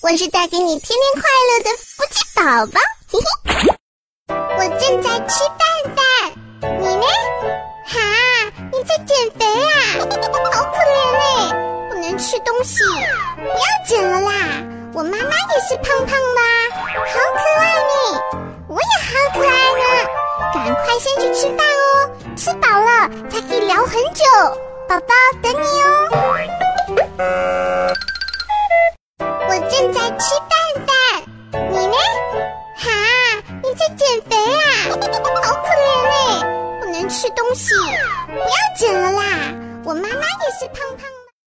我是带给你天天快乐的福气宝宝，嘿嘿。我正在吃饭饭，你呢？哈，你在减肥啊？好可怜哎，不能吃东西，不要减了啦。我妈妈也是胖胖的，好可爱呢。我也好可爱呢，赶快先去吃饭哦，吃饱了才可以聊很久。宝宝等你哦。在吃饭饭，你呢？哈，你在减肥啊？好可怜嘞，不能吃东西，不要减了啦。我妈妈也是胖胖。